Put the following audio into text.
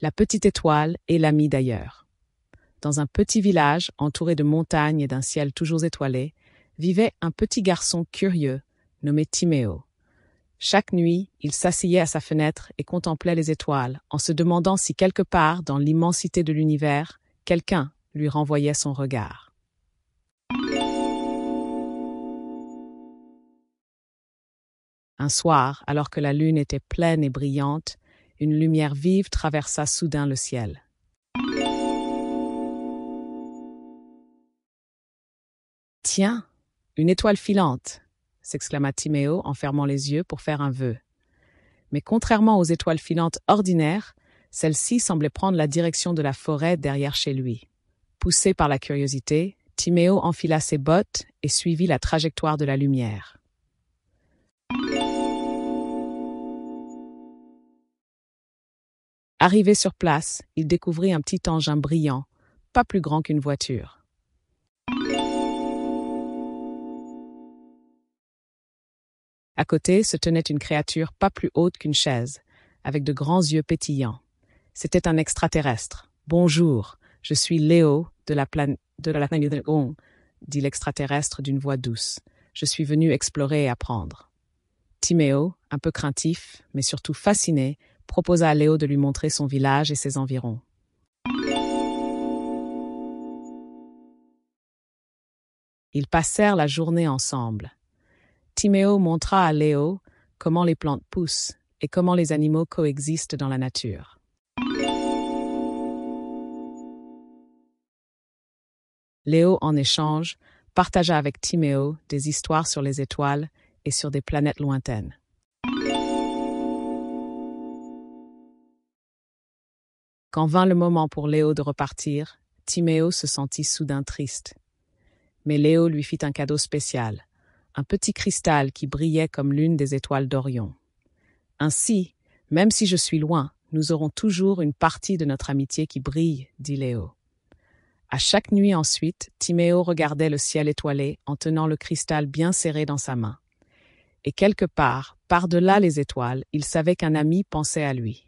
La petite étoile est l'amie d'ailleurs. Dans un petit village entouré de montagnes et d'un ciel toujours étoilé, vivait un petit garçon curieux nommé Timéo. Chaque nuit, il s'asseyait à sa fenêtre et contemplait les étoiles, en se demandant si quelque part dans l'immensité de l'univers, quelqu'un lui renvoyait son regard. Un soir, alors que la lune était pleine et brillante, une lumière vive traversa soudain le ciel. Tiens, une étoile filante, s'exclama Timéo en fermant les yeux pour faire un vœu. Mais contrairement aux étoiles filantes ordinaires, celle-ci semblait prendre la direction de la forêt derrière chez lui. Poussé par la curiosité, Timéo enfila ses bottes et suivit la trajectoire de la lumière. Arrivé sur place, il découvrit un petit engin brillant, pas plus grand qu'une voiture. À côté se tenait une créature pas plus haute qu'une chaise, avec de grands yeux pétillants. C'était un extraterrestre. Bonjour, je suis Léo de la planète de la dit l'extraterrestre d'une voix douce. Je suis venu explorer et apprendre. Timéo, un peu craintif, mais surtout fasciné, proposa à Léo de lui montrer son village et ses environs. Ils passèrent la journée ensemble. Timéo montra à Léo comment les plantes poussent et comment les animaux coexistent dans la nature. Léo, en échange, partagea avec Timéo des histoires sur les étoiles et sur des planètes lointaines. Quand vint le moment pour Léo de repartir, Timéo se sentit soudain triste. Mais Léo lui fit un cadeau spécial, un petit cristal qui brillait comme l'une des étoiles d'Orion. Ainsi, même si je suis loin, nous aurons toujours une partie de notre amitié qui brille, dit Léo. À chaque nuit ensuite, Timéo regardait le ciel étoilé en tenant le cristal bien serré dans sa main. Et quelque part, par-delà les étoiles, il savait qu'un ami pensait à lui.